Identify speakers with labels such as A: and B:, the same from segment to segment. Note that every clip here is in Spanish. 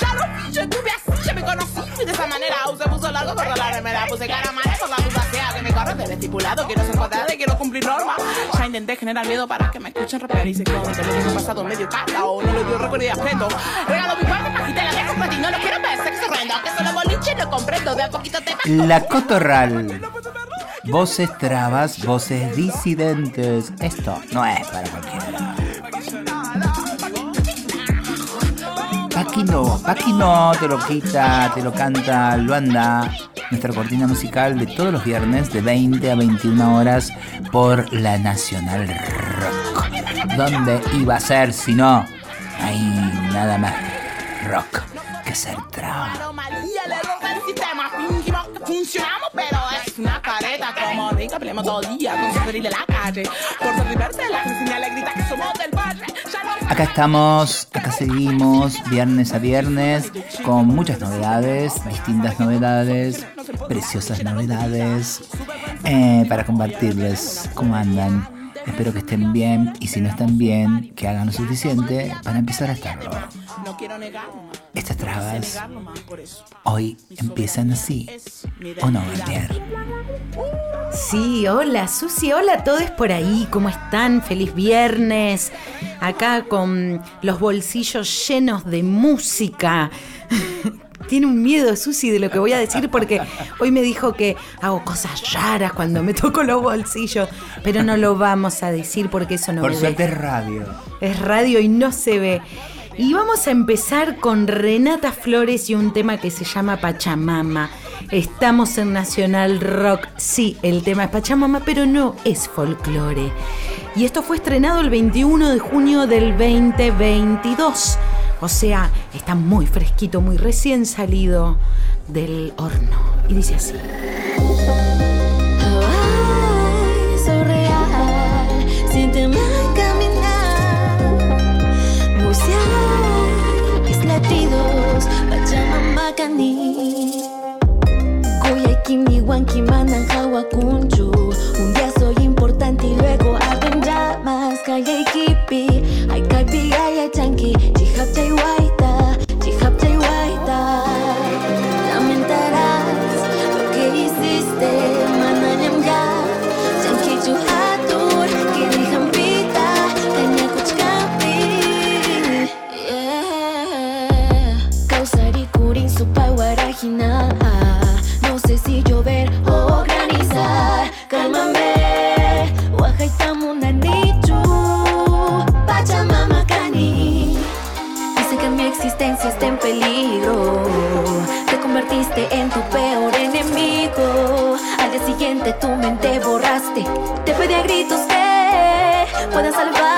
A: Ya lo vi, yo estuve así, ya me conocí de esa manera. Usé puso largo, corto la me la puse cara mala por la puta fea que me corre del estipulado. Quiero ser cuadrada y quiero cumplir normas. Ya intenté generar miedo para que me escuchen rapear y se de lo que pasado medio o No le dio recuerdo y afecto. Regalo mi parte, pajita la dejo para ti. No lo quiero ver, sexo horrendo. Que solo boliche lo comprendo. De a poquito te
B: La cotorral. Voces trabas, voces disidentes. Esto no es para cualquiera. Paqui no, Paqui no, te lo quita, te lo canta Luanda. Nuestra cortina musical de todos los viernes de 20 a 21 horas por la Nacional Rock. ¿Dónde iba a ser si no? Hay nada más rock que ser
A: pero es el día. Por la señal grita que somos del barrio.
B: Acá estamos, acá seguimos, viernes a viernes, con muchas novedades, distintas novedades, preciosas novedades, eh, para compartirles cómo andan Espero que estén bien y si no están bien, que hagan lo suficiente para empezar a estarlo. Estas trabas hoy empiezan así, ¿o no, Gabriel?
C: Sí, hola Susi, hola a todos por ahí, ¿cómo están? Feliz viernes, acá con los bolsillos llenos de música tiene un miedo, Susi, de lo que voy a decir, porque hoy me dijo que hago cosas raras cuando me toco los bolsillos, pero no lo vamos a decir porque eso no
B: Por suerte es radio.
C: Es radio y no se ve. Y vamos a empezar con Renata Flores y un tema que se llama Pachamama. Estamos en Nacional Rock. Sí, el tema es Pachamama, pero no es folclore. Y esto fue estrenado el 21 de junio del 2022. O sea, está muy fresquito, muy recién salido del horno. Y dice así.
D: Ay, soy real, siénteme caminar, bucear, mis tu mente borraste. Te pedí a gritos que puedan salvarme.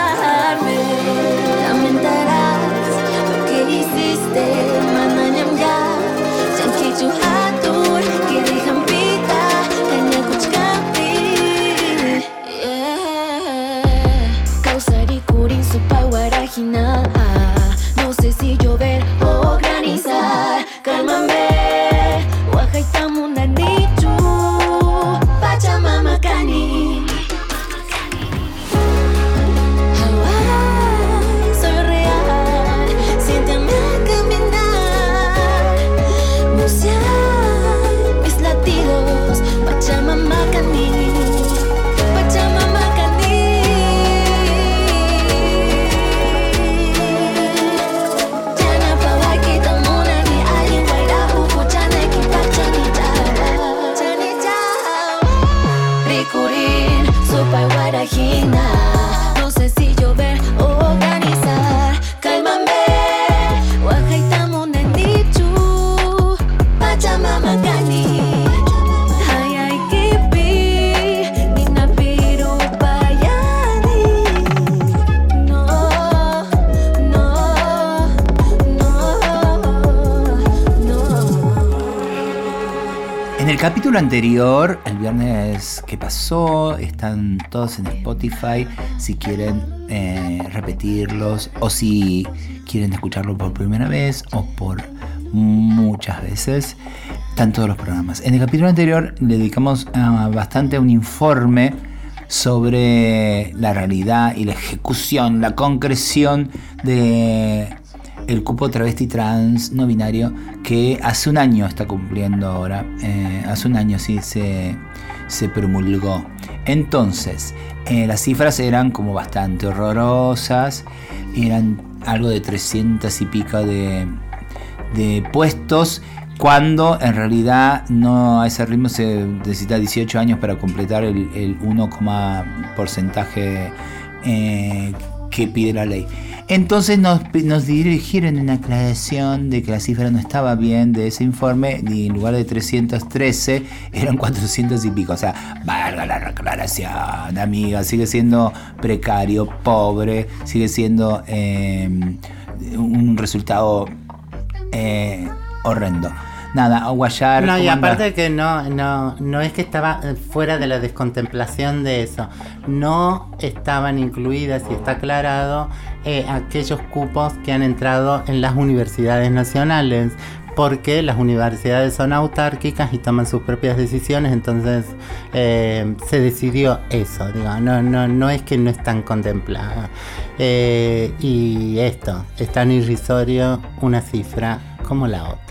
B: Capítulo anterior, el viernes que pasó, están todos en Spotify si quieren eh, repetirlos o si quieren escucharlo por primera vez o por muchas veces. Están todos los programas. En el capítulo anterior le dedicamos ah, bastante a un informe sobre la realidad y la ejecución, la concreción de el cupo travesti trans no binario que hace un año está cumpliendo ahora. Eh, hace un año sí se, se promulgó. Entonces, eh, las cifras eran como bastante horrorosas. Eran algo de 300 y pico de, de puestos cuando en realidad no a ese ritmo se necesita 18 años para completar el, el 1, porcentaje eh, que pide la ley. Entonces nos, nos dirigieron una aclaración de que la cifra no estaba bien de ese informe y en lugar de 313 eran 400 y pico. O sea, valga la aclaración, amiga, sigue siendo precario, pobre, sigue siendo eh, un resultado eh, horrendo nada, Aguayar.
E: No, y aparte que no, no, no es que estaba eh, fuera de la descontemplación de eso. No estaban incluidas, y está aclarado, eh, aquellos cupos que han entrado en las universidades nacionales porque las universidades son autárquicas y toman sus propias decisiones, entonces eh, se decidió eso, digo, no, no, no es que no están contempladas. y esto, es tan irrisorio una cifra como la otra.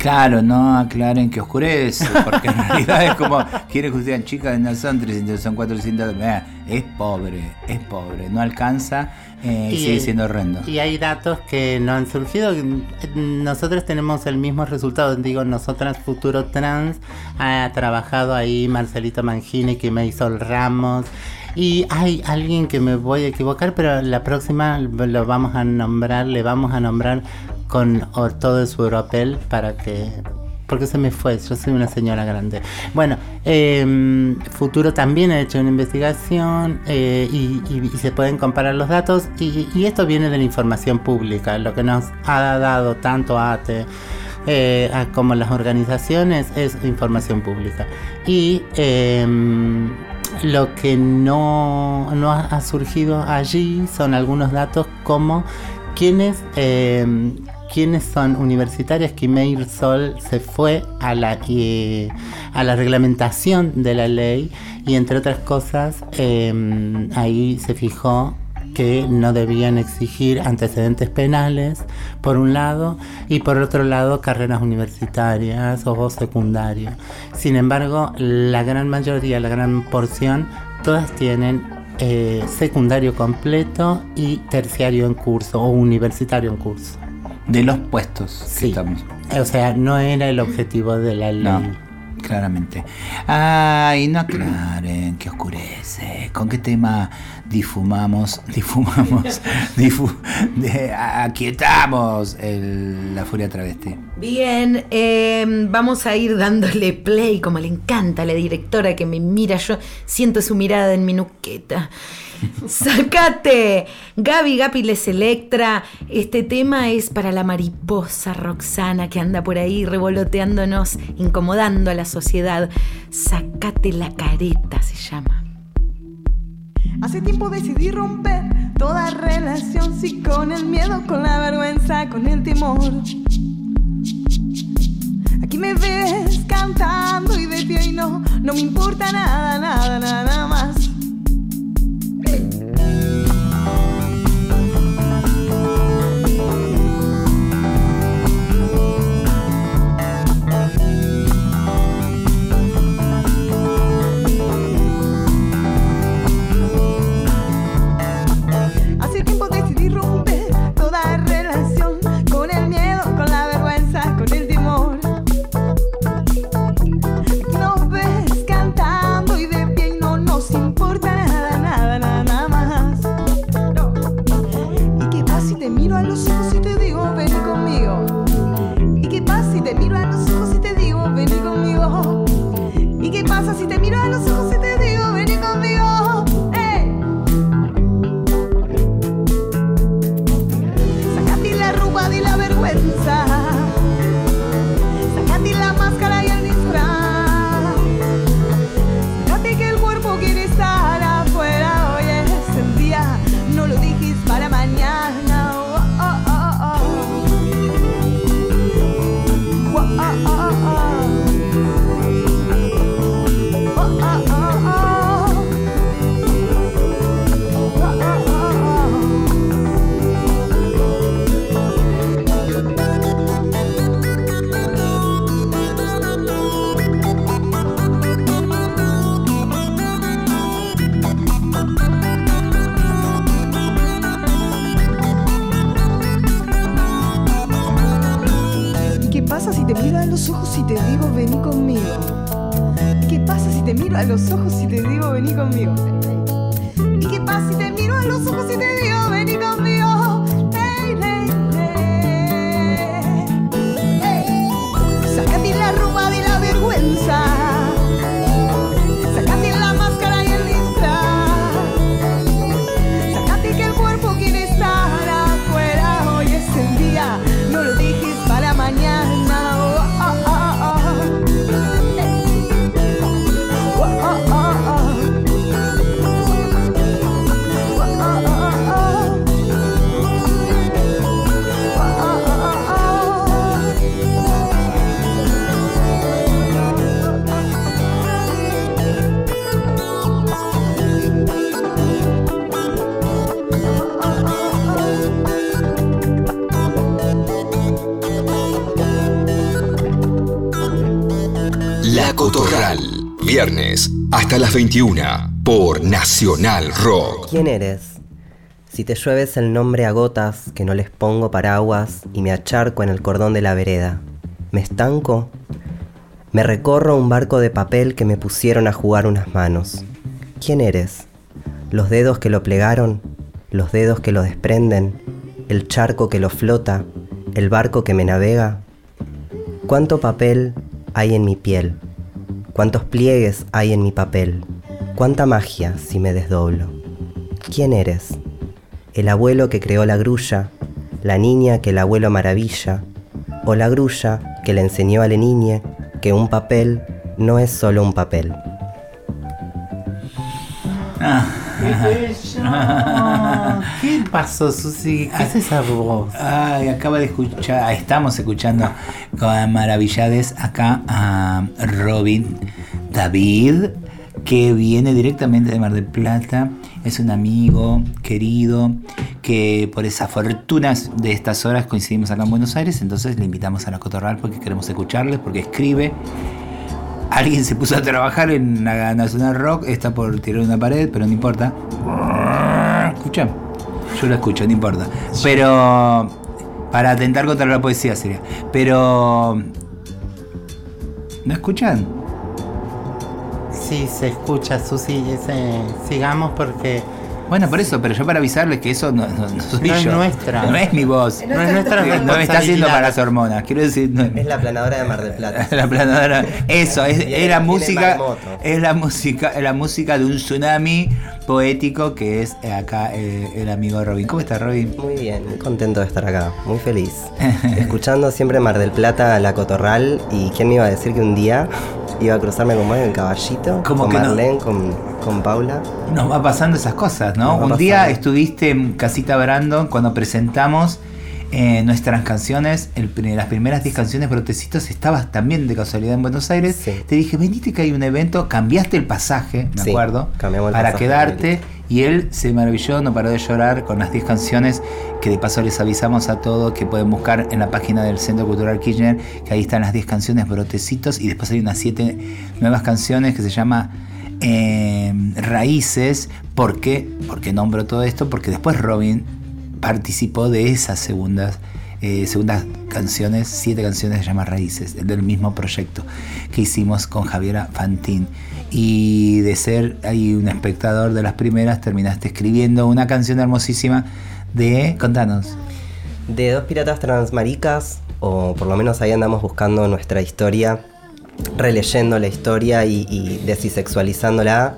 B: Claro, no aclaren que oscurece, porque en realidad es como, quiere que ustedes chicas, no son 300, son 400, es pobre, es pobre, no alcanza eh, y, sigue siendo horrendo.
E: Y hay datos que no han surgido, nosotros tenemos el mismo resultado, digo, nosotras Futuro Trans, ha trabajado ahí Marcelito Mangini que me hizo el Ramos, y hay alguien que me voy a equivocar, pero la próxima lo vamos a nombrar, le vamos a nombrar con todo su europel para que porque se me fue, yo soy una señora grande. Bueno, em, Futuro también ha hecho una investigación eh, y, se pueden comparar los datos y, esto viene de la información pública, lo que nos ha dado tanto ATE eh, como las organizaciones es información pública. Y em, lo que no, no ha surgido allí son algunos datos como quienes quiénes son universitarias que Sol se fue a la, a la reglamentación de la ley y entre otras cosas em, ahí se fijó que no debían exigir antecedentes penales, por un lado, y por otro lado carreras universitarias o secundarios. Sin embargo, la gran mayoría, la gran porción, todas tienen eh, secundario completo y terciario en curso o universitario en curso.
B: De los puestos
E: sí. O sea, no era el objetivo de la ley.
B: No, claramente. Ay, no aclaren que oscurece. ¿Con qué tema difumamos, difumamos, difu, aquietamos la furia travesti?
C: Bien, em, vamos a ir dándole play como le encanta a la directora que me mira. Yo siento su mirada en mi nuqueta. ¡Sacate! Gaby Gapi les Electra. Este tema es para la mariposa Roxana que anda por ahí revoloteándonos, incomodando a la sociedad. Sacate la careta se llama.
F: Hace tiempo decidí romper toda relación, sí, con el miedo, con la vergüenza, con el temor. Aquí me ves cantando y de pie y no, no me importa nada, nada, nada más.
G: Hasta las 21 por Nacional Rock.
H: ¿Quién eres? Si te llueves el nombre a gotas, que no les pongo paraguas y me acharco en el cordón de la vereda. ¿Me estanco? Me recorro un barco de papel que me pusieron a jugar unas manos. ¿Quién eres? Los dedos que lo plegaron, los dedos que lo desprenden, el charco que lo flota, el barco que me navega. ¿Cuánto papel hay en mi piel? ¿Cuántos pliegues hay en mi papel? ¿Cuánta magia si me desdoblo? ¿Quién eres? ¿El abuelo que creó la grulla? ¿La niña que el abuelo maravilla? ¿O la grulla que le enseñó a la niña que un papel no es solo un papel?
E: ¿Qué pasó, Susi? ¿Qué es esa voz?
B: Ay, acaba de escuchar, estamos escuchando con maravillades acá a Robin David, que viene directamente de Mar del Plata. Es un amigo querido que por esas fortunas de estas horas coincidimos acá en Buenos Aires, entonces le invitamos a la Cotorral porque queremos escucharles, porque escribe. Alguien se puso a trabajar en la Nacional Rock, está por tirar una pared, pero no importa. Escucha, yo lo escucho, no importa. Pero para atentar contra la poesía sería. Pero ¿no escuchan?
E: Sí, se escucha, Susi. ese- sigamos porque
B: Bueno, por eso, pero yo para avisarles que eso no, no- no soy
E: No es nuestra.
B: No es mi voz.
E: no es nuestra
B: No me está haciendo para las hormonas. Quiero decir, no es-
H: la planadora de Mar del Plata.
B: la planadora. Eso, es, la música. Es la música, es la música de un tsunami poético que es eh, acá eh, el amigo Robin. ¿Cómo está Robin?
H: Muy bien, muy contento de estar acá, muy feliz. Escuchando siempre Mar del Plata, La Cotorral, y quién me iba a decir que un día iba a cruzarme con vos en caballito,
B: ¿Cómo
H: con
B: que no?
H: Marlene, con, con Paula.
B: Nos va pasando esas cosas, ¿no?
H: Nos va
B: Un día
H: pasando.
B: estuviste en Casita Brandon cuando presentamos eh, nuestras canciones, el las primeras 10 canciones Brotecitos, estabas también de casualidad en Buenos Aires.
H: Sí.
B: Te dije, venite que hay un evento, cambiaste el pasaje, me
H: Sí,
B: acuerdo,
H: cambiamos el
B: para
H: pasaje,
B: quedarte. Y él se maravilló, no paró de llorar con las 10 canciones que de paso les avisamos a todos que pueden buscar en la página del Centro Cultural Kirchner, que ahí están las 10 canciones Brotecitos y después hay unas 7 nuevas canciones que se llama eh, Raíces. ¿Por qué? Porque nombro todo esto, porque después Robin participó de esas segundas, eh, segundas canciones, siete canciones llama Raíces, del mismo proyecto que hicimos con Javiera Fantín. Y de ser ahí un espectador de las primeras, terminaste escribiendo una canción hermosísima de. Contanos.
H: De dos piratas transmaricas, o por lo menos ahí andamos buscando nuestra historia, releyendo la historia y, y desisexualizándola.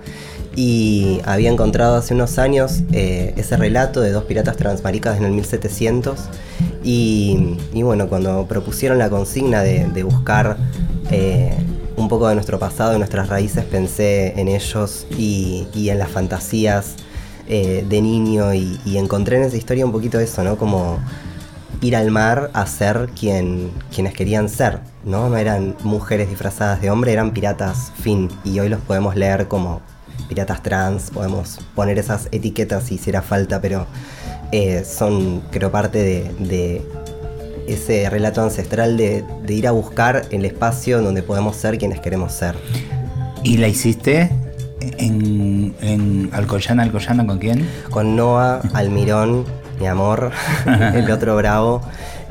H: Y había encontrado hace unos años eh, ese relato de dos piratas transmaricas en el 1700. Y, y bueno, cuando propusieron la consigna de, buscar eh, un poco de nuestro pasado, de nuestras raíces, pensé en ellos y, en las fantasías eh, de niño y, encontré en esa historia un poquito eso, ¿no? Como ir al mar a ser quien, quienes querían ser, ¿no? No eran mujeres disfrazadas de hombre, eran piratas fin. Y hoy los podemos leer como piratas trans, podemos poner esas etiquetas si hiciera falta, pero eh, son, creo, parte de, de ese relato ancestral de, de ir a buscar el espacio donde podemos ser quienes queremos ser.
B: ¿Y la hiciste en, en Alcoyana, Alcoyana con quién?
H: con Noah, Almirón, mi amor, el otro bravo.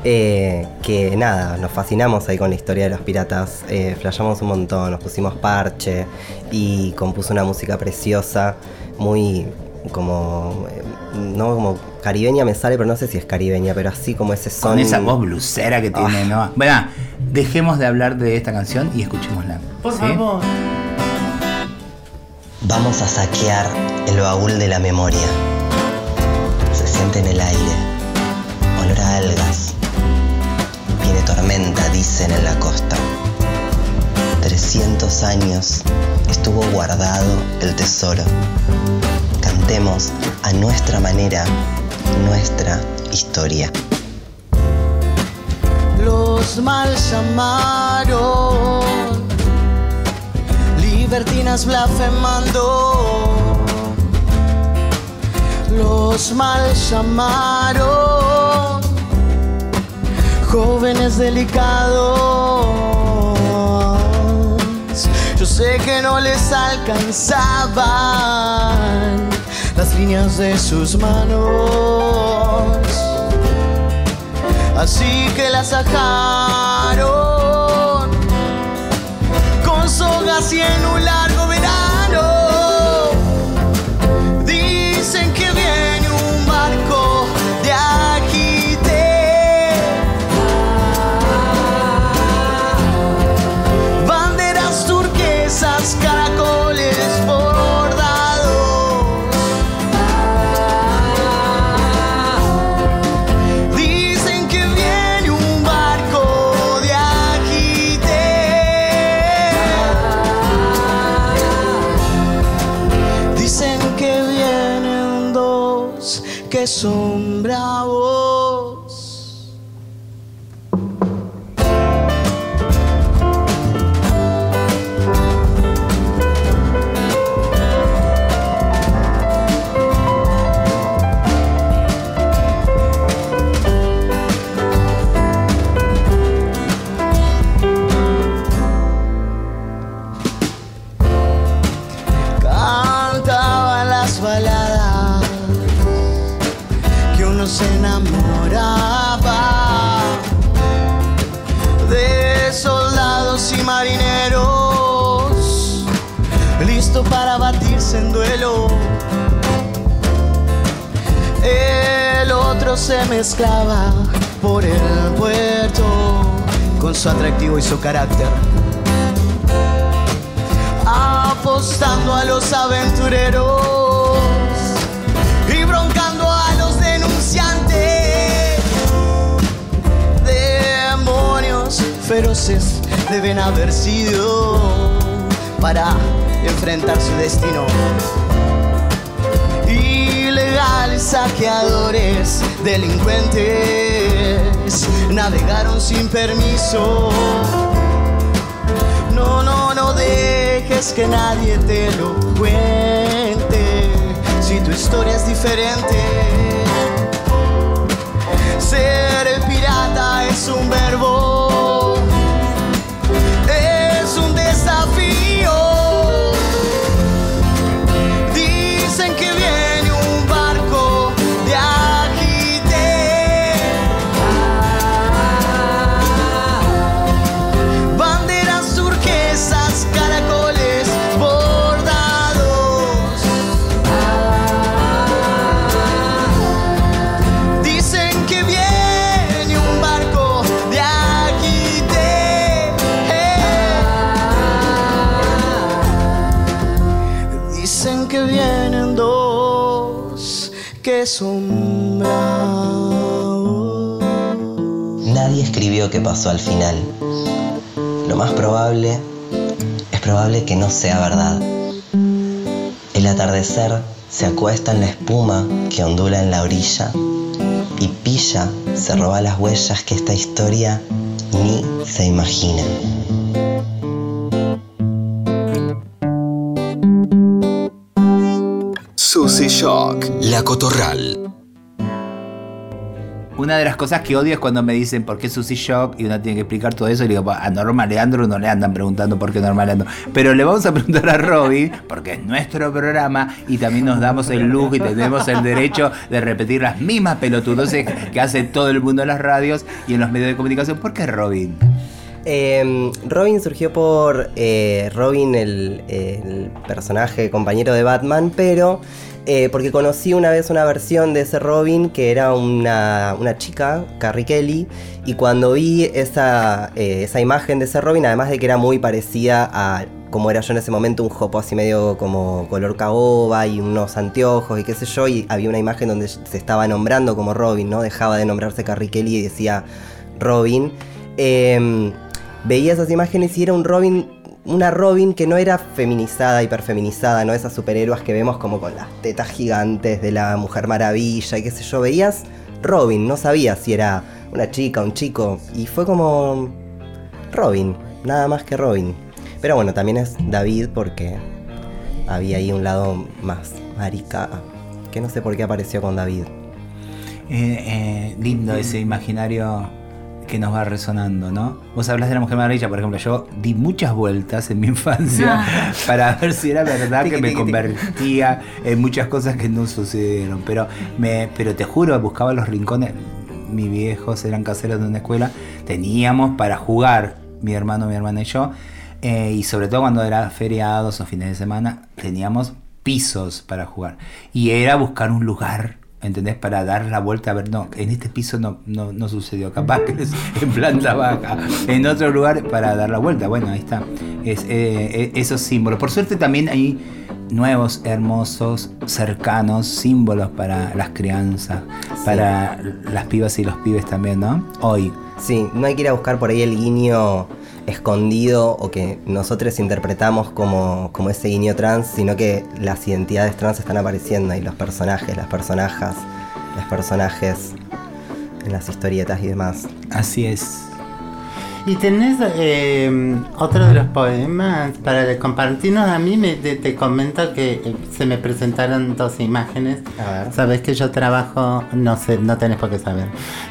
H: Eh, que nada, nos fascinamos ahí con la historia de los piratas, eh, flasheamos un montón, nos pusimos parche y compuso una música preciosa, muy como, eh, no como caribeña me sale, pero no sé si es caribeña, pero así como ese son.
B: Con esa voz blusera que tiene, ¿no? Bueno, dejemos de hablar de esta canción y escuchémosla.
E: Por
B: ¿sí?
E: favor.
H: Vamos a saquear el baúl de la memoria. Se siente en el aire, olor a algas. Tormenta, dicen en la costa. 300 años estuvo guardado el tesoro. Cantemos a nuestra manera nuestra historia.
I: Los mal llamaron, libertinas blasfemando. Los mal llamaron, jóvenes delicados. Yo sé que no les alcanzaban las líneas de sus manos. Así que la sacaron dos Se mezclaba por el puerto con su atractivo y su carácter apostando a los aventureros y broncando a los denunciantes. Demonios feroces deben haber sido para enfrentar su destino. Ilegales saqueadores, delincuentes, navegaron sin permiso. No, no, no dejes que nadie te lo cuente. Si tu historia es diferente, ser pirata es un verbo,
H: Qué pasó al final. Lo más probable es probable que no sea verdad. El atardecer se acuesta en la espuma que ondula en la orilla y Pilla se roba las huellas que esta historia ni se imagina.
G: Susy Shock, La Cotorral.
B: Una de las cosas que odio es cuando me dicen por qué Susy Shock y uno tiene que explicar todo eso y digo, a Norma Leandro no le andan preguntando por qué Norma Leandro. Pero le vamos a preguntar a Robin, porque es nuestro programa y también nos damos el lujo y tenemos el derecho de repetir las mismas pelotudeces que hace todo el mundo en las radios y en los medios de comunicación. ¿Por qué Robin?
H: Eh, Robin surgió por eh, Robin, el, el personaje compañero de Batman, pero eh, porque conocí una vez una versión de ese Robin que era una, una chica, Carrie Kelly, y cuando vi esa, eh, esa imagen de ese Robin, además de que era muy parecida a como era yo en ese momento, un jopo así medio como color caoba y unos anteojos y qué sé yo, y había una imagen donde se estaba nombrando como Robin, ¿no? Dejaba de nombrarse Carrie Kelly y decía Robin. Em, veía esas imágenes y era un Robin, una Robin que no era feminizada, hiperfeminizada, ¿no? Esas superhéroes que vemos como con las tetas gigantes de la Mujer Maravilla y qué sé yo. Veías Robin, no sabías si era una chica, un chico. Y fue como Robin, nada más que Robin. Pero bueno, también es David porque había ahí un lado más marica, que no sé por qué apareció con David.
B: Eh, eh, lindo ese imaginario que nos va resonando, ¿no? Vos hablas de la Mujer Maravilla, por ejemplo, yo di muchas vueltas en mi infancia para ver si era verdad que me convertía en muchas cosas que no sucedieron, pero me, pero te juro, buscaba los rincones, mis viejos eran caseros de una escuela, teníamos para jugar, mi hermano, mi hermana y yo, eh, y sobre todo cuando era feriados o fines de semana, teníamos pisos para jugar. Y era buscar un lugar, ¿entendés? Para dar la vuelta a ver, no, en este piso no, no, no sucedió, capaz que es en planta baja, en otro lugar para dar la vuelta. Bueno, ahí está. Es, eh, eh, esos símbolos. Por suerte también hay nuevos, hermosos, cercanos símbolos para las crianzas, para las pibas y los pibes también, ¿no? Hoy.
H: Sí, no hay que ir a buscar por ahí el guiño escondido o que nosotros interpretamos como, como ese guiño trans, sino que las identidades trans están apareciendo y los personajes, las personajes, los personajes en las historietas y demás.
B: Así es.
E: Y tenés eh, otro de los poemas para compartirnos. A mí me, te, te comento que eh, se me presentaron dos imágenes. Sabes que yo trabajo, no sé, no tenés por qué saber.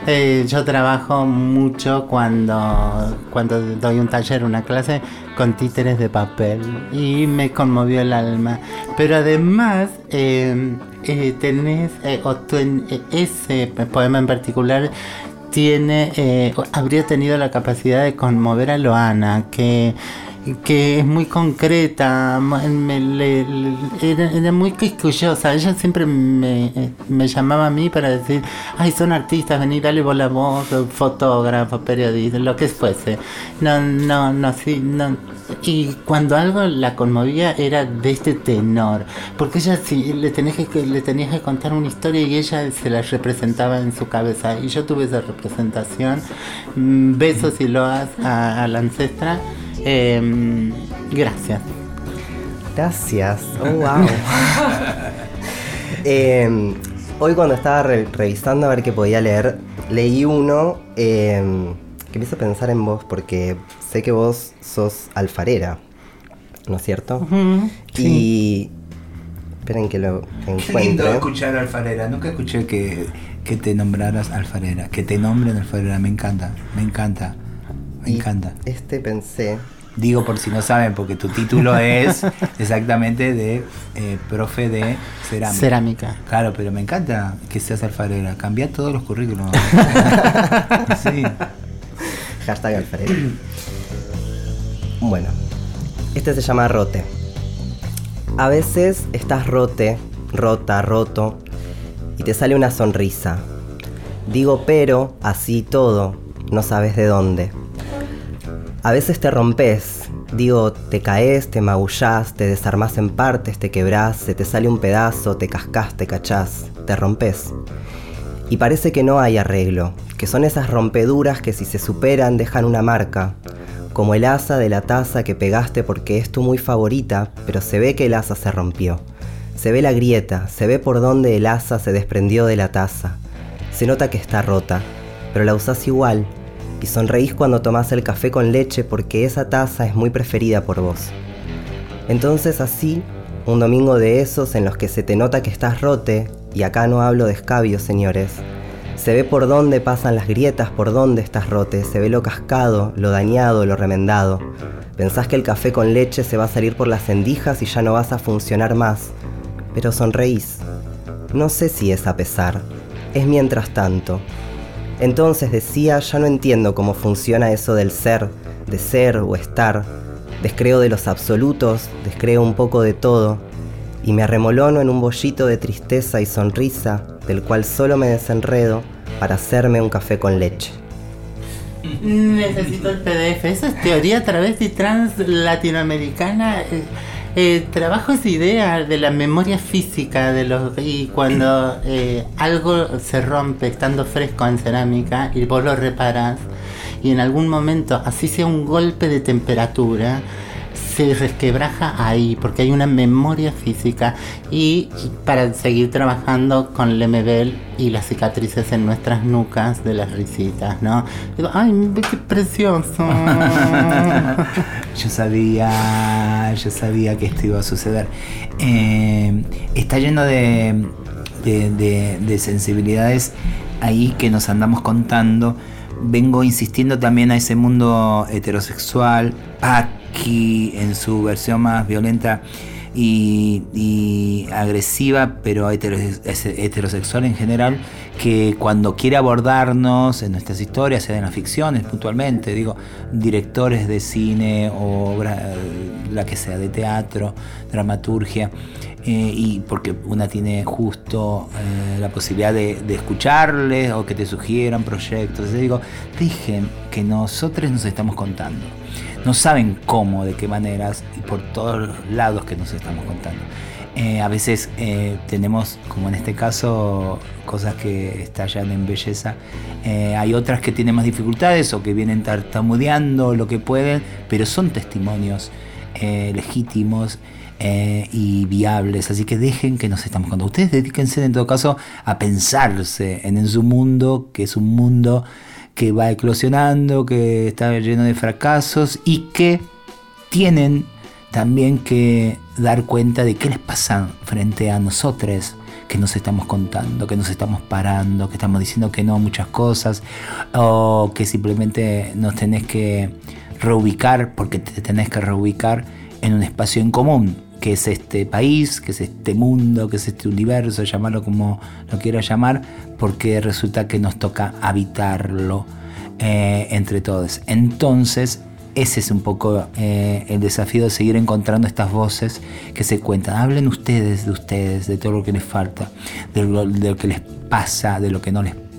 E: Eh, yo trabajo mucho cuando, cuando doy un taller, una clase con títeres de papel y me conmovió el alma. Pero además eh, eh, tenés, eh, o ese poema en particular tiene, eh, habría tenido la capacidad de conmover a Loana, que, que es muy concreta, era, muy quisquillosa. Ella siempre me, me llamaba a mí para decir, ay, son artistas, vení, dale vos la voz, fotógrafo, periodista, lo que fuese. No, no, no, sí, no. Y cuando algo la conmovía era de este tenor, porque ella sí, le tenías que, le tenías que contar una historia y ella se la representaba en su cabeza. Y yo tuve esa representación. Mm, Besos y loas a, a la ancestra. Em, gracias.
H: Gracias. Oh, wow. Em, hoy cuando estaba re- revisando a ver qué podía leer, leí uno em, que me hizo pensar en vos porque sé que vos sos alfarera, ¿no es cierto? Y... Esperen que lo
B: Qué lindo
H: encuentre.
B: escuchar alfarera. Nunca escuché que, que te nombraras alfarera. Que te nombren alfarera. Me encanta. Me encanta. Me
H: Y
B: encanta.
H: Este pensé...
B: Digo por si no saben, porque tu título es exactamente de eh, profe de cerámica.
E: Cerámica.
B: Claro, pero me encanta que seas alfarera. Cambia todos los currículos. sí.
H: Hashtag alfarero. Bueno, este se llama rote. A veces estás rote, rota, roto, y te sale una sonrisa. Digo pero, así todo, no sabes de dónde. A veces te rompes, digo, te caes, te magullás, te desarmás en partes, te quebrás, se te sale un pedazo, te cascás, te cachás, te rompes. Y parece que no hay arreglo, que son esas rompeduras que si se superan dejan una marca, como el asa de la taza que pegaste porque es tu muy favorita, pero se ve que el asa se rompió. Se ve la grieta, se ve por donde el asa se desprendió de la taza. Se nota que está rota, pero la usás igual, y sonreís cuando tomás el café con leche porque esa taza es muy preferida por vos. Entonces así, un domingo de esos en los que se te nota que estás rote, y acá no hablo de escabios, señores, Se ve por dónde pasan las grietas, por dónde estás rote, se ve lo cascado, lo dañado, lo remendado. Pensás que el café con leche se va a salir por las endijas y ya no vas a funcionar más. Pero sonreís. No sé si es a pesar, es mientras tanto. Entonces decía, ya no entiendo cómo funciona eso del ser, de ser o estar. Descreo de los absolutos, descreo un poco de todo, y me arremolono en un bollito de tristeza y sonrisa, del cual solo me desenredo para hacerme un café con leche.
E: Necesito el PDF. Eso es teoría travesti trans latinoamericana. Eh, eh, trabajo esa idea de la memoria física de los y cuando eh, algo se rompe estando fresco en cerámica y vos lo reparas y en algún momento así sea un golpe de temperatura se resquebraja ahí porque hay una memoria física y para seguir trabajando con Lemebel y las cicatrices en nuestras nucas de las risitas, ¿no? Digo, ay, qué precioso.
B: Yo sabía, yo sabía que esto iba a suceder. Eh, está lleno de, de- de- de sensibilidades ahí que nos andamos contando. Vengo insistiendo también a ese mundo heterosexual, aquí en su versión más violenta y, agresiva, pero heterosexual en general, que cuando quiere abordarnos en nuestras historias, sea en las ficciones puntualmente, digo, directores de cine o obra, la que sea, de teatro, dramaturgia, eh, y porque una tiene justo eh, la posibilidad de, escucharles o que te sugieran proyectos. Digo, dejen que nosotros nos estamos contando. No saben cómo, de qué maneras y por todos los lados que nos estamos contando. Eh, a veces eh, tenemos, como en este caso, cosas que estallan en belleza. Eh, hay otras que tienen más dificultades o que vienen tartamudeando lo que pueden, pero son testimonios legítimos y viables. Así que dejen que nos estamos contando. Ustedes dedíquense en todo caso a pensarse en, en su mundo, que es un mundo que va eclosionando, que está lleno de fracasos y que tienen también que dar cuenta de qué les pasa frente a nosotros que nos estamos contando, que nos estamos parando, que estamos diciendo que no a muchas cosas, o que simplemente nos tenés que reubicar, porque te tenés que reubicar en un espacio en común, que es este país, que es este mundo, que es este universo, llamarlo como lo quieras llamar, porque resulta que nos toca habitarlo eh, entre todos. Entonces, ese es un poco eh, el desafío de seguir encontrando estas voces que se cuentan. Hablen ustedes de ustedes, de todo lo que les falta, de lo, de lo que les pasa, de lo que no les pasa,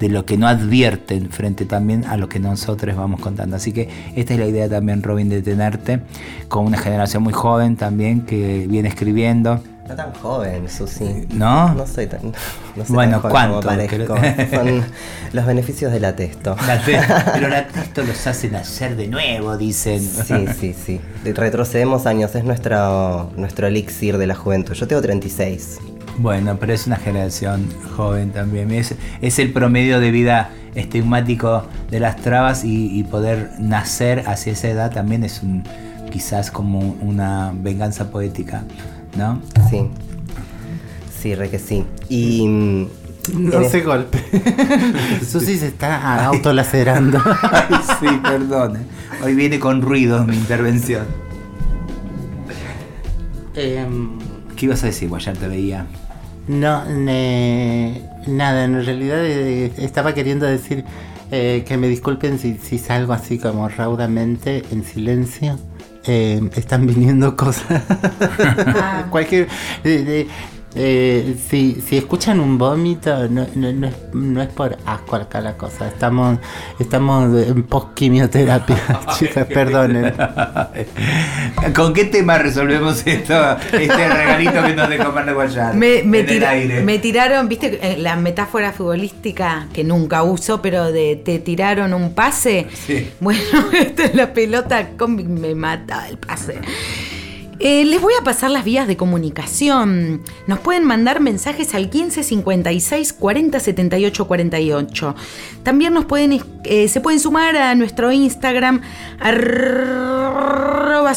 B: de lo que no advierten frente también a lo que nosotros vamos contando. Así que esta es la idea también, Robin, de tenerte con una generación muy joven también que viene escribiendo.
H: No tan joven, Susi.
B: ¿No?
H: No soy tan. No soy
B: Bueno,
H: tan joven como
B: ¿cuánto?
H: parezco. Son los beneficios del atesto.
B: La te- pero la texto los hacen nacer de nuevo, dicen.
H: Sí, sí, sí. Retrocedemos años, es nuestro, nuestro elixir de la juventud. Yo tengo 36.
B: Bueno, pero es una generación joven también. Es, es el promedio de vida estigmático de las trabas y, y poder nacer hacia esa edad también es un quizás como una venganza poética, ¿no?
H: Sí. Sí, re que sí. Y. mm,
E: No se golpe. Susi se está autolacerando.
B: Ay, sí, perdón. eh. Hoy viene con ruidos mi intervención.
E: Em,
B: ¿Qué ibas a decir, Guayar? Te veía.
E: No, ne- nada, en realidad eh, estaba queriendo decir eh, que me disculpen si, si salgo así como raudamente, en silencio. Eh, están viniendo cosas. Cualquier. Eh, si, si escuchan un vómito, no, no, no es, no es por asco acá la cosa. Estamos, estamos en post-quimioterapia. Chicas, perdonen.
B: ¿Con qué tema resolvemos esto, este regalito que nos dejó Marta Guayar?
C: Me, me tira-
B: aire.
C: me tiraron, viste, eh, la metáfora futbolística que nunca uso, pero de te tiraron un pase.
B: Sí.
C: Bueno, esta es la pelota, con- me mata el pase. Eh, les voy a pasar las vías de comunicación. Nos pueden mandar mensajes al 15 56 40 78 48. También nos pueden, eh, se pueden sumar a nuestro Instagram arroba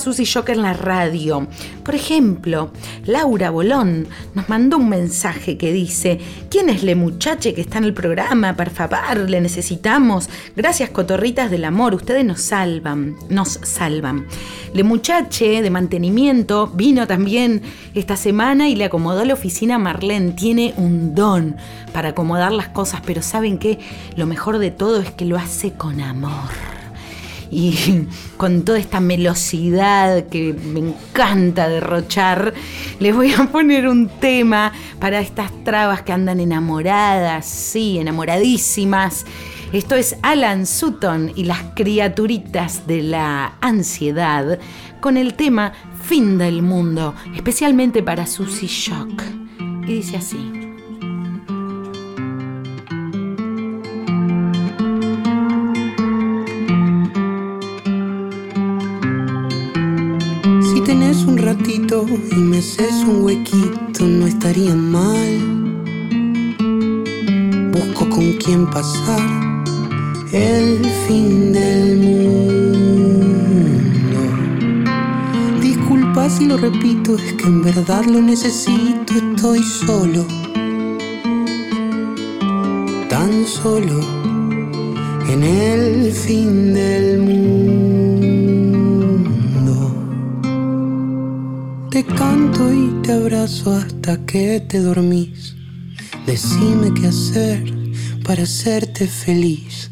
C: la radio. Por ejemplo, Laura Bolón nos mandó un mensaje que dice: ¿Quién es le muchache que está en el programa? Por favor, le necesitamos. Gracias, cotorritas del amor. Ustedes nos salvan, nos salvan. Le muchache de mantenimiento vino también esta semana y le acomodó la oficina Marlene. Tiene un don para acomodar las cosas, pero ¿saben qué? Lo mejor de todo es que lo hace con amor y con toda esta melosidad que me encanta derrochar, les voy a poner un tema para estas trabas que andan enamoradas, sí, enamoradísimas. Esto es Alan Sutton y las criaturitas de la ansiedad con el tema Fin del Mundo, especialmente para Susie Shock. Y dice así.
J: Si tenés un ratito y me haces un huequito, no estaría mal. Busco con quién pasar el fin del mundo. Si lo repito, es que en verdad lo necesito, estoy solo. Tan solo en el fin del mundo. Te canto y te abrazo hasta que te dormís. Decime qué hacer para hacerte feliz.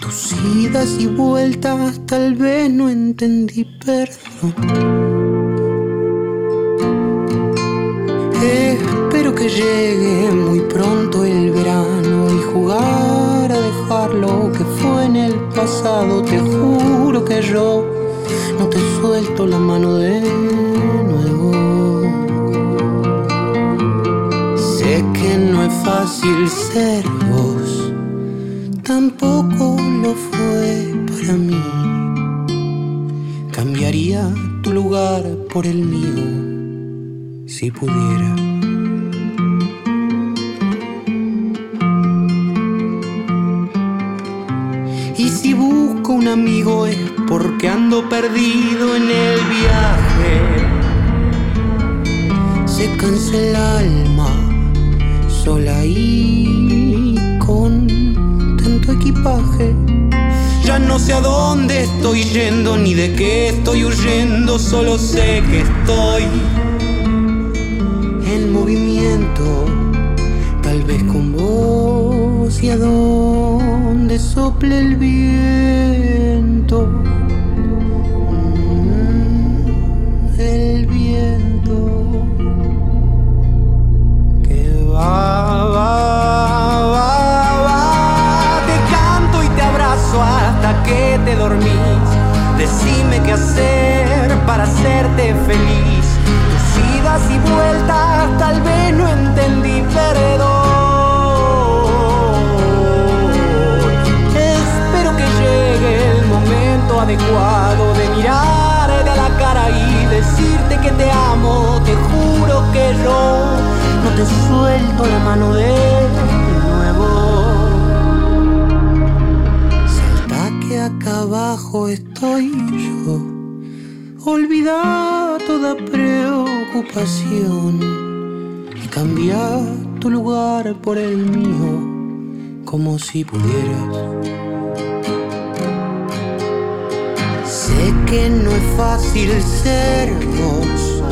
J: Tus idas y vueltas tal vez no entendí, perdón. Llegue muy pronto el verano y jugar a dejar lo que fue en el pasado. Te juro que yo no te suelto la mano de nuevo. Sé que no es fácil ser vos, tampoco lo fue para mí. Cambiaría tu lugar por el mío, si pudiera. Un amigo es porque ando perdido en el viaje. Se cansa el alma, sola y con tanto equipaje. Ya no sé a dónde estoy yendo ni de qué estoy huyendo, solo sé que estoy en movimiento, tal vez con vos y a dónde sople el viento. Mm, El viento que va, va, va, va. Te canto y te abrazo hasta que te dormís. Decime qué hacer para hacerte feliz. Tus idas y vueltas tal vez no entendí, perdón. Adecuado de mirarte a la cara y decirte que te amo. Te juro que yo no te suelto la mano de nuevo. Salta que acá abajo estoy yo. Olvida toda preocupación y cambia tu lugar por el mío, como si pudieras. Que no es fácil ser vos,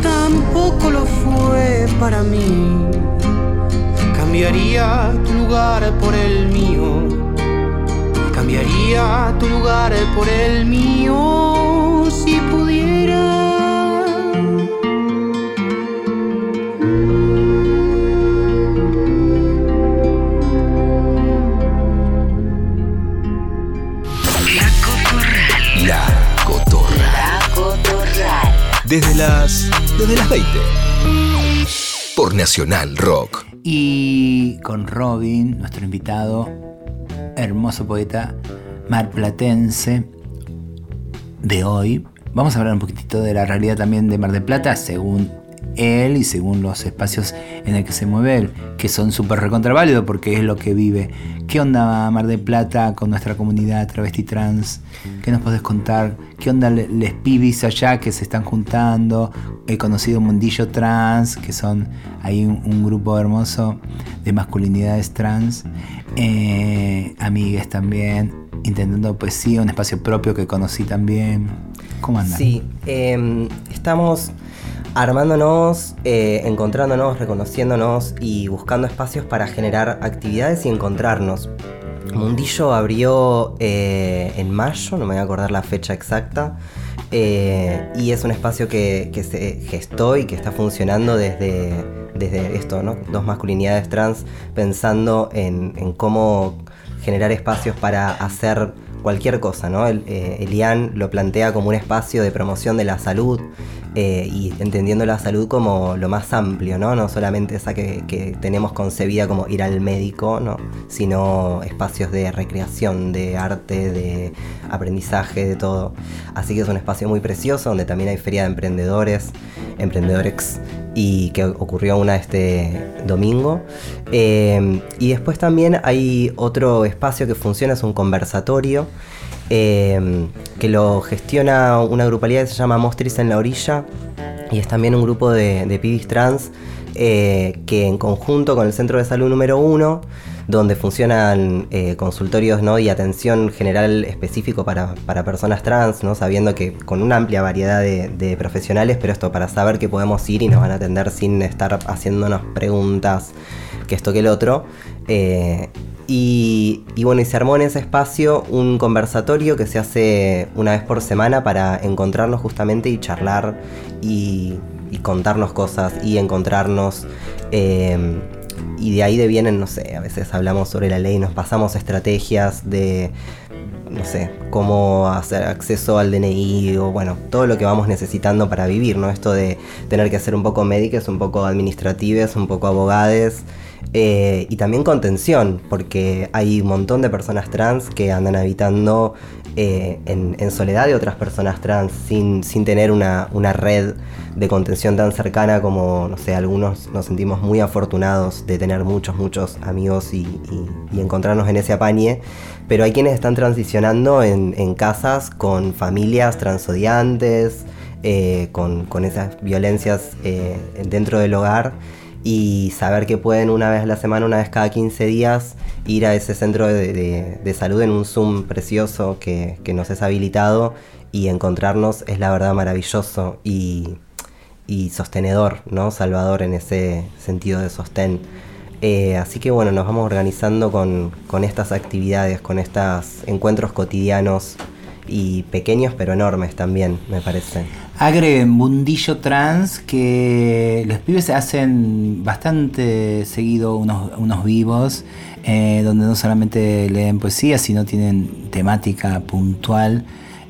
J: tampoco lo fue para mí. Cambiaría tu lugar por el mío. Cambiaría tu lugar por el mío si pudiera.
G: Desde las. Desde las 20. Por Nacional Rock.
B: Y con Robin, nuestro invitado, hermoso poeta marplatense de hoy, vamos a hablar un poquitito de la realidad también de Mar del Plata, según él y según los espacios en el que se mueve él, que son súper recontraválidos porque es lo que vive. ¿Qué onda Mar del Plata con nuestra comunidad travesti trans? ¿Qué nos podés contar? ¿Qué onda le- les pibis allá que se están juntando? He conocido Mundillo Trans, que son ahí un, grupo hermoso de masculinidades trans. Eh, amigues también, intentando poesía, un espacio propio que conocí también. ¿Cómo andan?
H: Sí, eh, estamos armándonos, eh, encontrándonos, reconociéndonos y buscando espacios para generar actividades y encontrarnos. Mundillo abrió eh, en mayo, no me voy a acordar la fecha exacta, eh, y es un espacio que, se gestó y que está funcionando desde, desde esto, ¿no? Dos masculinidades trans, pensando en, en cómo generar espacios para hacer cualquier cosa, ¿no? El, eh, Elian lo plantea como un espacio de promoción de la salud eh, y entendiendo la salud como lo más amplio, ¿no? No solamente esa que, tenemos concebida como ir al médico, ¿no? Sino espacios de recreación, de arte, de aprendizaje, de todo. Así que es un espacio muy precioso donde también hay feria de emprendedores, emprendedores y que ocurrió una este domingo. Eh, y después también hay otro espacio que funciona, es un conversatorio, eh, que lo gestiona una grupalidad que se llama Mostris en la Orilla, y es también un grupo de, pibis trans eh, que en conjunto con el Centro de Salud número 1, donde funcionan eh, consultorios ¿no? y atención general específico para, para personas trans, ¿no? sabiendo que con una amplia variedad de, de profesionales, pero esto para saber que podemos ir y nos van a atender sin estar haciéndonos preguntas, que esto que el otro. Eh, y, bueno, y se armó en ese espacio un conversatorio que se hace una vez por semana para encontrarnos justamente y charlar y, y contarnos cosas y encontrarnos. eh, y de ahí de vienen, no sé, a veces hablamos sobre la ley, nos pasamos estrategias de, no sé, cómo hacer acceso al DNI o bueno, todo lo que vamos necesitando para vivir, ¿no? Esto de tener que ser un poco médicos, un poco administratives, un poco abogades. Eh, y también contención, porque hay un montón de personas trans que andan habitando eh, en, soledad de otras personas trans sin, sin tener una, una red de contención tan cercana como, no sé, algunos nos sentimos muy afortunados de tener muchos, muchos amigos y, y- encontrarnos en ese apañe, pero hay quienes están transicionando en, casas con familias transodiantes, eh, con, con esas violencias dentro del hogar y saber que pueden una vez a la semana, una vez cada 15 días, ir a ese centro de, de- salud en un Zoom precioso que, que nos es habilitado y encontrarnos es la verdad maravilloso y, y sostenedor, ¿no? Salvador en ese sentido de sostén. Eh, así que bueno, nos vamos organizando con, con estas actividades, con estos encuentros cotidianos y pequeños pero enormes también, me parece.
B: Agreguen Mundillo Trans que los pibes hacen bastante seguido unos, unos vivos eh, donde no solamente leen poesía, sino tienen temática puntual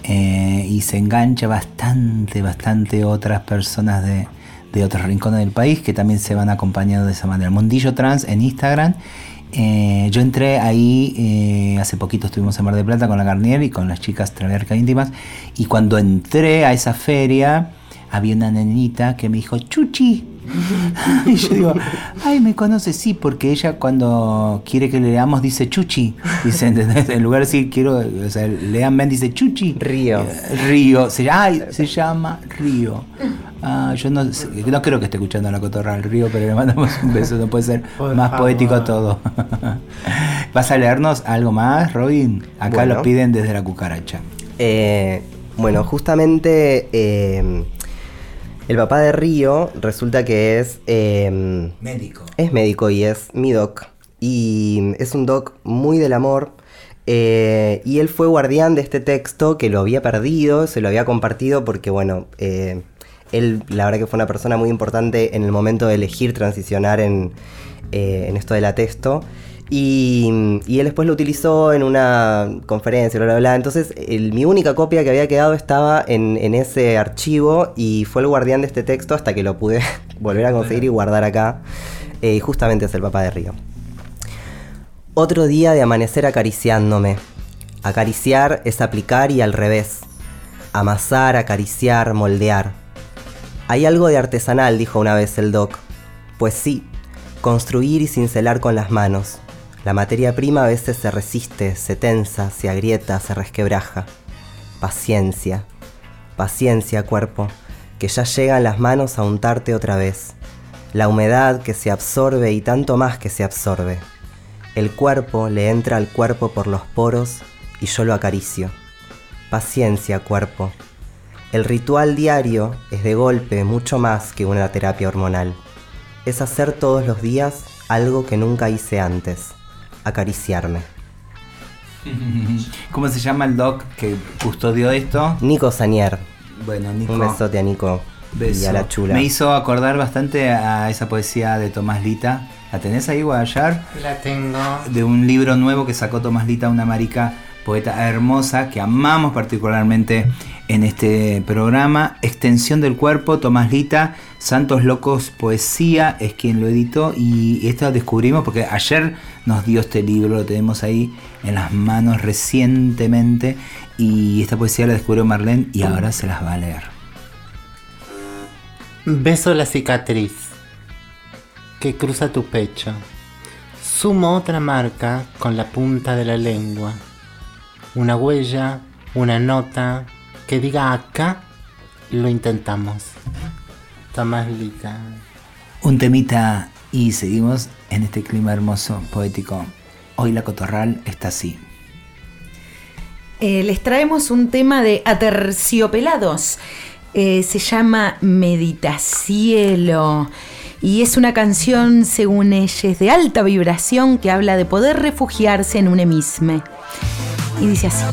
B: eh, y se engancha bastante, bastante otras personas de, de otros rincones del país que también se van acompañando de esa manera. Mundillo Trans en Instagram. Eh, yo entré ahí, eh, hace poquito estuvimos en Mar del Plata con la Garnier y con las chicas Traverca Íntimas. Y cuando entré a esa feria, había una nenita que me dijo, Chuchi. y yo digo, ay, me conoce, sí, porque ella cuando quiere que le leamos dice Chuchi. Dice, ¿entendés? En lugar de decir, quiero, o sea, leanme, dice Chuchi.
H: Río.
B: Eh, Río, se, ay, se llama Río. Ah, yo no, no creo que esté escuchando a la cotorra del río, pero le mandamos un beso, no puede ser
H: Por
B: más
H: favor.
B: poético todo. ¿Vas a leernos algo más, Robin? Acá
H: Bueno.
B: lo piden desde la cucaracha.
H: Eh, bueno, justamente eh, el papá de Río resulta que es... eh,
B: Médico.
H: Es médico y es mi doc. Y es un doc muy del amor. eh, y él fue guardián de este texto que lo había perdido, se lo había compartido porque, bueno, eh, él la verdad que fue una persona muy importante en el momento de elegir transicionar en, eh, esto del atesto. Y, y él después lo utilizó en una conferencia, bla, bla, bla. Entonces, mi única copia que había quedado estaba en, ese archivo y fue el guardián de este texto hasta que lo pude volver a conseguir y guardar acá. Eh, justamente es el papá de Río. Otro día de amanecer acariciándome. Acariciar es aplicar y al revés. Amasar, acariciar, moldear. Hay algo de artesanal, dijo una vez el doc. Pues sí, construir y cincelar con las manos. La materia prima a veces se resiste, se tensa, se agrieta, se resquebraja. Paciencia, paciencia cuerpo, que ya llegan las manos a untarte otra vez. La humedad que se absorbe y tanto más que se absorbe. El cuerpo le entra al cuerpo por los poros y yo lo acaricio. Paciencia cuerpo. El ritual diario es de golpe mucho más que una terapia hormonal. Es hacer todos los días algo que nunca hice antes. Acariciarme.
B: ¿Cómo se llama el doc que custodió esto?
H: Nico Sanier.
B: Bueno, Nico.
H: Un besote a Nico y
B: Beso.
H: a la chula.
B: Me hizo acordar bastante a esa poesía de Tomás Lita. ¿La tenés ahí, Guadallar?
E: La tengo.
B: De un libro nuevo que sacó Tomás Lita, una marica poeta hermosa que amamos particularmente en este programa. Extensión del cuerpo, Tomás Lita, Santos Locos Poesía es quien lo editó y esto lo descubrimos porque ayer nos dio este libro, lo tenemos ahí en las manos recientemente y esta poesía la descubrió Marlene y ahora se las va a leer.
E: Beso la cicatriz que cruza tu pecho. Sumo otra marca con la punta de la lengua. Una huella, una nota que diga acá, lo intentamos. Tomás Lita.
B: Un temita y seguimos en este clima hermoso, poético. Hoy la cotorral está así.
D: Eh, les traemos un tema de Aterciopelados. Eh, se llama Meditacielo. Y es una canción, según ellos, de alta vibración que habla de poder refugiarse en un emisme. Y dice así.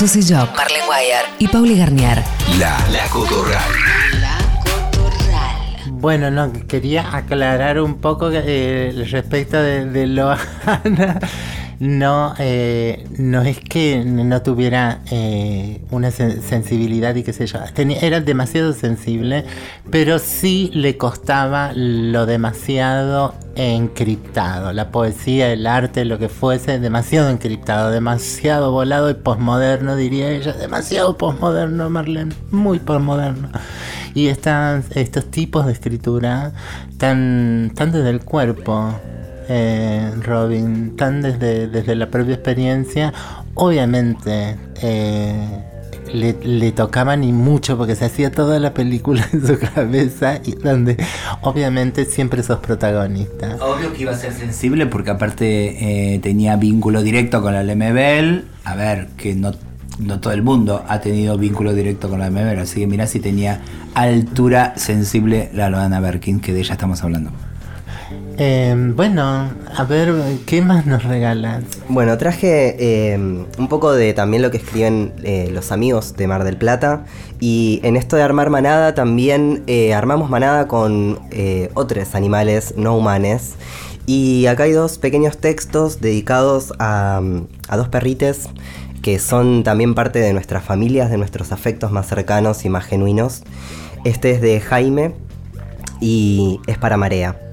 K: Susy Job, Marlene Guayar y Pauli Garnier.
G: La, la cotorral.
E: Bueno, no, quería aclarar un poco eh, respecto de, de Loana. no, eh, no es que no tuviera eh, una sen- sensibilidad y qué sé yo. Tenía- era demasiado sensible, pero sí le costaba lo demasiado encriptado. La poesía, el arte, lo que fuese, demasiado encriptado, demasiado volado y posmoderno, diría ella. Demasiado posmoderno, Marlene. Muy posmoderno. Y estas, estos tipos de escritura tan, tan desde el cuerpo, eh, Robin, tan desde, desde la propia experiencia, obviamente eh, le, le tocaban y mucho porque se hacía toda la película en su cabeza y donde obviamente siempre sos protagonista.
B: Obvio que iba a ser sensible porque aparte eh, tenía vínculo directo con la Lemebel. A ver, que no, no todo el mundo ha tenido vínculo directo con la Lemebel. Así que mirá si tenía altura sensible la Loana Berkin, que de ella estamos hablando.
E: Eh, bueno, a ver, ¿qué más nos regalas?
H: Bueno, traje eh, un poco de también lo que escriben eh, los amigos de Mar del Plata. Y en esto de armar manada también eh, armamos manada con eh, otros animales no humanes. Y acá hay dos pequeños textos dedicados a, a dos perrites que son también parte de nuestras familias, de nuestros afectos más cercanos y más genuinos. Este es de Jaime y es para Marea.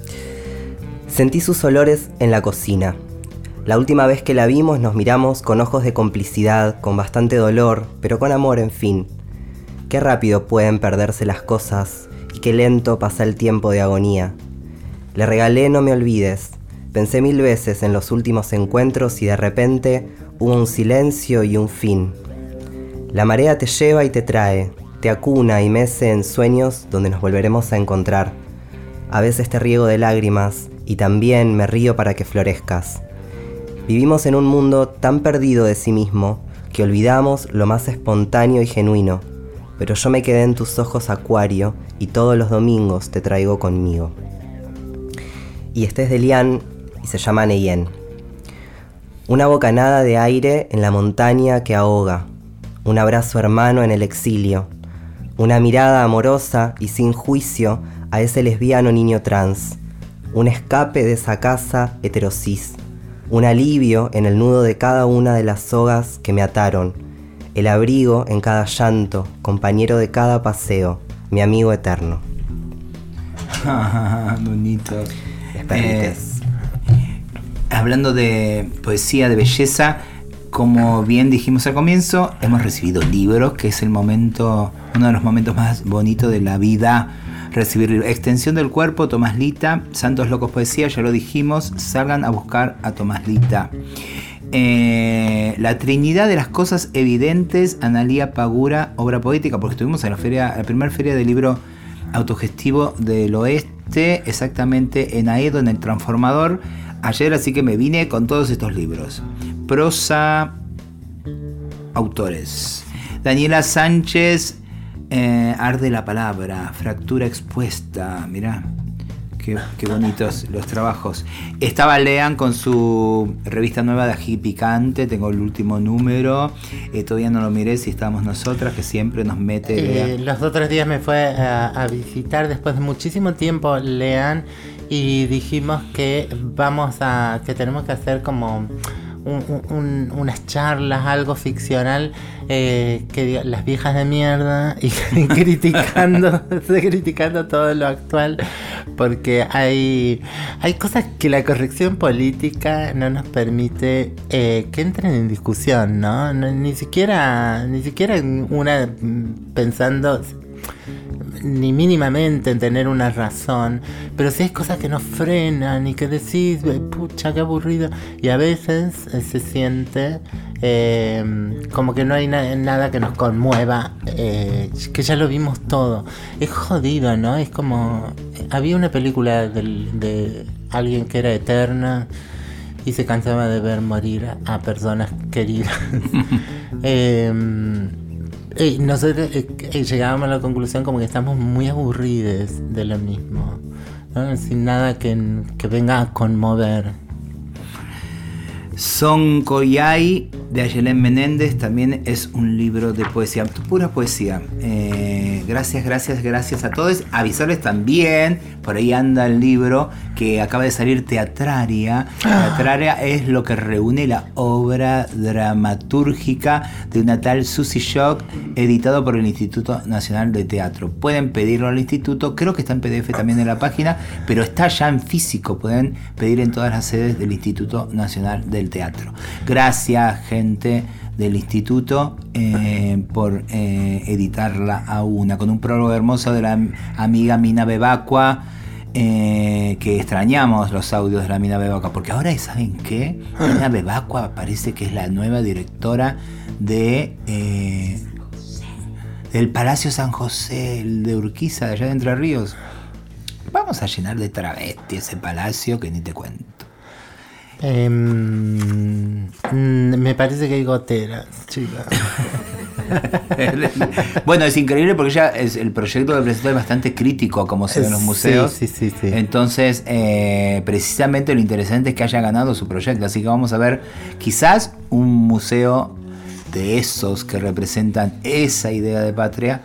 H: Sentí sus olores en la cocina. La última vez que la vimos nos miramos con ojos de complicidad, con bastante dolor, pero con amor, en fin. Qué rápido pueden perderse las cosas y qué lento pasa el tiempo de agonía. Le regalé No me olvides. Pensé mil veces en los últimos encuentros y de repente hubo un silencio y un fin. La marea te lleva y te trae, te acuna y mece en sueños donde nos volveremos a encontrar. A veces te riego de lágrimas y también me río para que florezcas. Vivimos en un mundo tan perdido de sí mismo que olvidamos lo más espontáneo y genuino, pero yo me quedé en tus ojos acuario y todos los domingos te traigo conmigo. Y este es de Lian y se llama Neyen. Una bocanada de aire en la montaña que ahoga, un abrazo hermano en el exilio, una mirada amorosa y sin juicio a ese lesbiano niño trans, un escape de esa casa heterosis, un alivio en el nudo de cada una de las sogas que me ataron, el abrigo en cada llanto, compañero de cada paseo, mi amigo eterno.
B: Bonito. Eh, hablando de poesía, de belleza, como bien dijimos al comienzo, hemos recibido libros, que es el momento, uno de los momentos más bonitos de la vida. Recibir. Extensión del cuerpo, Tomás Lita, Santos Locos Poesía, ya lo dijimos, salgan a buscar a Tomás Lita. Eh, la Trinidad de las Cosas Evidentes, Analía Pagura, obra poética, porque estuvimos en la feria, la primera feria del libro autogestivo del oeste, exactamente en Aedo, en el Transformador, ayer, así que me vine con todos estos libros. Prosa, autores. Daniela Sánchez, eh, Arde la Palabra, Fractura Expuesta, mirá. Qué, qué bonitos los trabajos. Estaba Lean con su revista nueva de Ají Picante, tengo el último número. Eh, todavía no lo miré si estamos nosotras, que siempre nos mete.
E: Eh, los otros días me fue a, a visitar después de muchísimo tiempo Lean y dijimos que vamos a que tenemos que hacer como un- un- un- unas charlas, algo ficcional, eh, que las viejas de mierda y criticando, criticando todo lo actual, porque hay, hay cosas que la corrección política no nos permite eh, que entren en discusión, ¿no? No, Ni siquiera, ni siquiera una pensando ni mínimamente en tener una razón, pero si hay cosas que nos frenan y que decís, "Ay, pucha, qué aburrido, y a veces eh, se siente eh, como que no hay na- nada que nos conmueva, eh, que ya lo vimos todo. Es jodido, ¿no? Es como, había una película de alguien que era eterna y se cansaba de ver morir a, a personas queridas. Nosotros eh, eh, llegábamos a la conclusión como que estamos muy aburridos de lo mismo, sin nada que, que venga a conmover.
B: Son Koyai, de Ayelén Menéndez también es un libro de poesía, pura poesía. Eh, gracias, gracias, gracias a todos. Avisarles también, por ahí anda el libro que acaba de salir Teatraria. Teatraria es lo que reúne la obra dramatúrgica de una tal Susie Shock, editado por el Instituto Nacional de Teatro. Pueden pedirlo al instituto, creo que está en PDF también en la página, pero está ya en físico, pueden pedir en todas las sedes del Instituto Nacional del Teatro. Gracias, gente del instituto eh, por eh, editarla a una, con un prólogo hermoso de la amiga Mina Bebacua, eh, que extrañamos los audios de la Mina Bebacua, porque ahora, ¿saben qué? Mina Bebacua parece que es la nueva directora de... eh, del Palacio San José, el de Urquiza, de allá de Entre Ríos. Vamos a llenar de travesti ese palacio que ni te cuento.
E: Em, mm, me parece que hay goteras, chicas.
B: bueno, es increíble porque ya es, el proyecto de presentó es bastante crítico a cómo se ven los
E: Sí,
B: museos.
E: sí, sí, sí.
B: Entonces, eh, precisamente lo interesante es que haya ganado su proyecto. Así que vamos a ver quizás un museo de esos que representan esa idea de patria.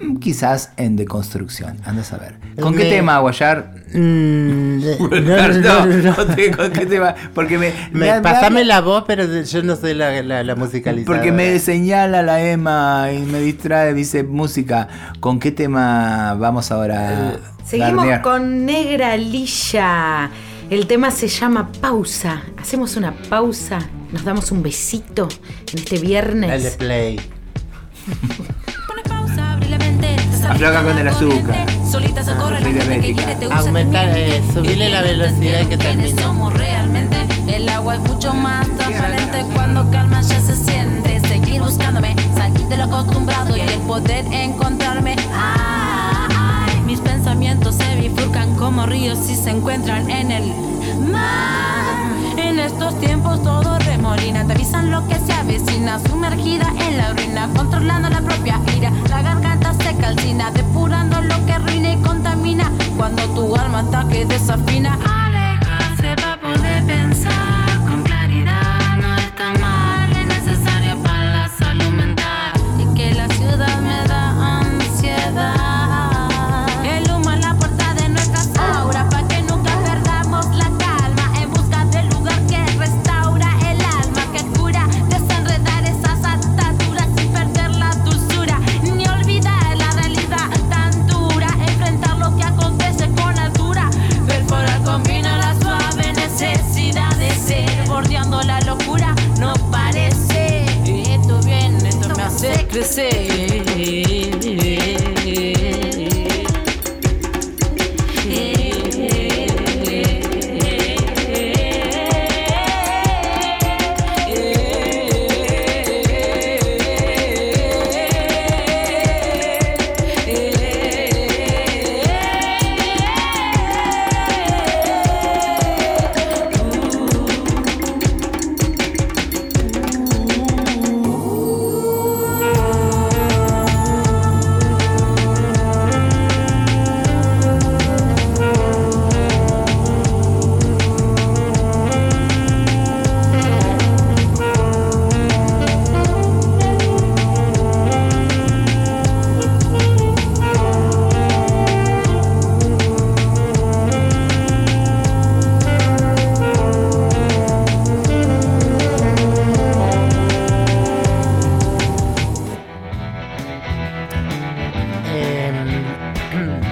B: mm, Quizás en deconstrucción. Anda a saber. ¿Con qué
E: Me-
B: tema, Guayar?
E: Mm, no, no,
B: No, ¿Con qué tema? Porque me,
E: Me-
B: me-
E: pasame la voz, pero yo no soy la, la.
B: Porque me señala la Emma y me distrae, dice música. ¿Con qué tema vamos ahora?
C: Seguimos
B: Garnier?
C: con Negra Lilla. El tema se llama Pausa. Hacemos una pausa, nos damos un besito en este viernes.
E: Dale play.
B: Afloja con el azúcar.
L: Solita se corre
B: Soy
L: la
E: Aumentar, eh, subirle la velocidad que
L: ¿Quiénes
E: termina.
L: somos realmente? El agua es mucho más transparente cuando calma ya se siente. Seguir buscándome, salir de lo acostumbrado y el poder encontrarme. Ay, mis pensamientos se bifurcan como ríos y se encuentran en el mar. Estos tiempos todo remolina, te avisan lo que se avecina, sumergida en la ruina, controlando la propia ira. La garganta se calcina, depurando lo que ruina y contamina. Cuando tu alma ataque desafina, alejarse para poder pensar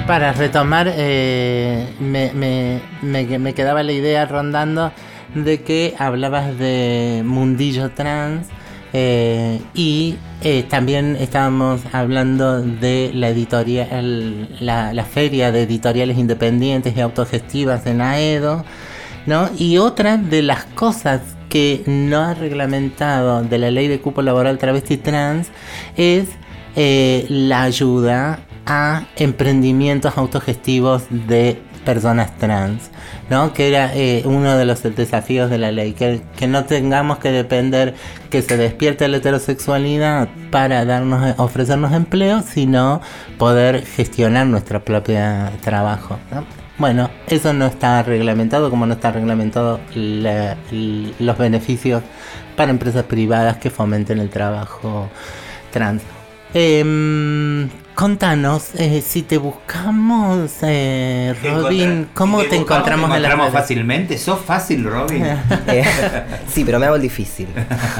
L: para
E: retomar, eh, me, me- me- me quedaba la idea rondando de que hablabas de mundillo trans eh, y eh, también estábamos hablando de la editorial, la, feria de editoriales independientes y autogestivas en AEDO, ¿no? Y otra de las cosas que no ha reglamentado de la ley de cupo laboral travesti trans es la ayuda a emprendimientos autogestivos de personas trans, ¿no? Que era eh, uno de los desafíos de la ley, que, que no tengamos que depender que se despierte la heterosexualidad para darnos, ofrecernos empleo, sino poder gestionar nuestro propio trabajo, ¿no? Bueno, eso no está reglamentado, como no está reglamentado los beneficios para empresas privadas que fomenten el trabajo trans. Em, contanos, eh, si te buscamos, eh, Robin, ¿cómo te encontramos en las
B: encontramos
E: redes?
B: fácilmente? ¿Sos fácil, Robin?
H: Eh, sí, pero me hago el difícil.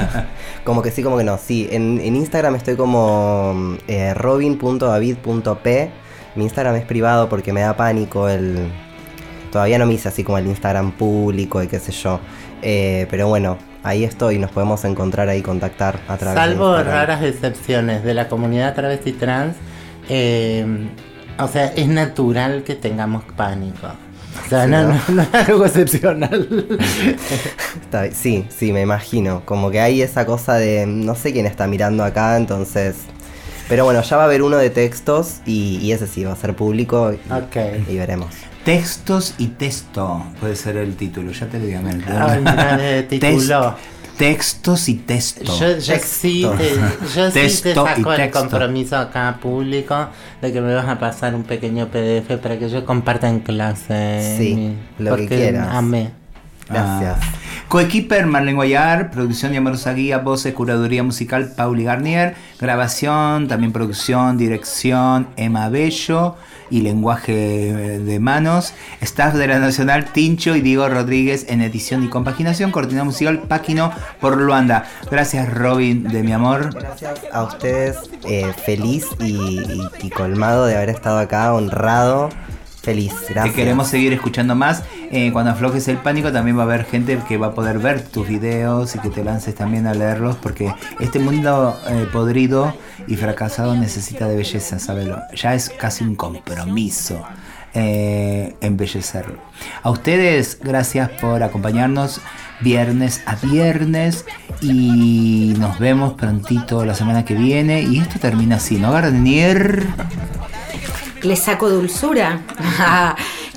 H: Como que sí, como que no. Sí, en, en Instagram estoy como eh, robin.david.p. Mi Instagram es privado porque me da pánico el... Todavía no me hice así como el Instagram público y qué sé yo. Eh, pero bueno, ahí estoy. Nos podemos encontrar ahí, contactar a través de
E: Salvo raras excepciones de la comunidad travesti trans, eh, o sea, es natural que tengamos pánico. O sea,
H: Sí,
E: no,
H: ¿no?
E: no- no es algo excepcional.
H: Sí, sí, me imagino. Como que hay esa cosa de no sé quién está mirando acá, entonces. Pero bueno, ya va a haber uno de textos y, y ese sí va a ser público y, y veremos.
B: Textos y texto puede ser el título, ya te lo digo.
E: Ay, mira, de título.
B: Textos y texto.
E: Yo, yo sí te, yo sí te saco el compromiso acá público de que me vas a pasar un pequeño PDF para que yo comparta en clase.
H: Sí,
E: mi-
H: lo que quieras.
E: Amé.
H: Gracias.
B: Ah. Coequiper Marlene Guayar, producción y amorosa guía, voces, curaduría musical Pauli Garnier, grabación, también producción, dirección Emma Bello y lenguaje de manos, staff de la Nacional Tincho y Diego Rodríguez en edición y compaginación, coordinación musical Paquino por Luanda. Gracias Robin de mi amor.
H: Gracias a ustedes, eh, feliz y- y colmado de haber estado acá, honrado. Feliz, gracias.
B: Te queremos seguir escuchando más. Eh, cuando aflojes el pánico también va a haber gente que va a poder ver tus videos y que te lances también a leerlos porque este mundo eh, podrido y fracasado necesita de belleza, sabelo. Ya es casi un compromiso eh, embellecerlo. A ustedes, gracias por acompañarnos viernes a viernes y nos vemos prontito la semana que viene y esto termina así, ¿no, Garnier?
C: Le saco dulzura.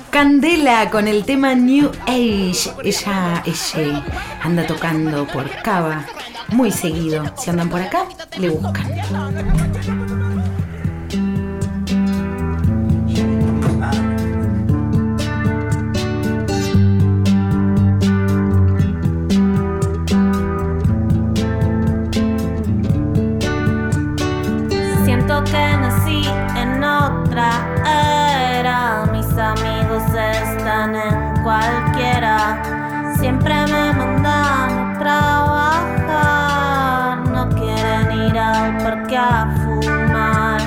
C: Candela con el tema New Age. Ella, ella anda tocando por Cava muy seguido. Si andan por acá, le buscan.
M: Mis amigos están en cualquiera. Siempre me mandan a trabajar. No quieren ir al parque a fumar.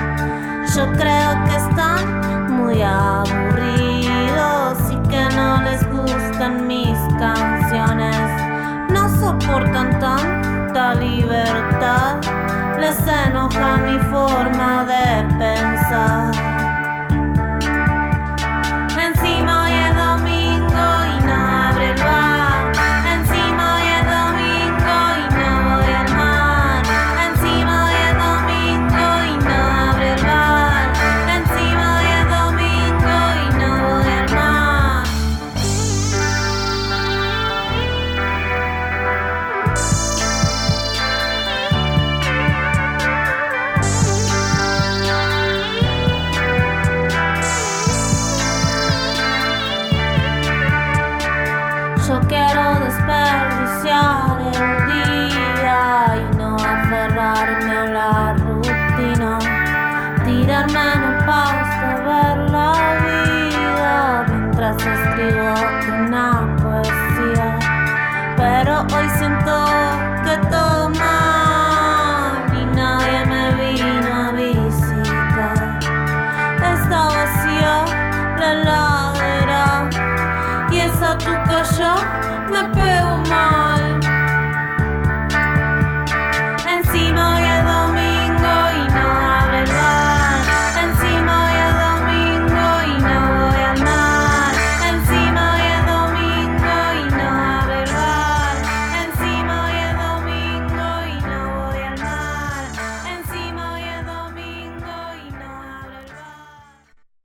M: Yo creo que están muy aburridos y que no les gustan mis canciones. No soportan tanta libertad. Les enoja mi forma de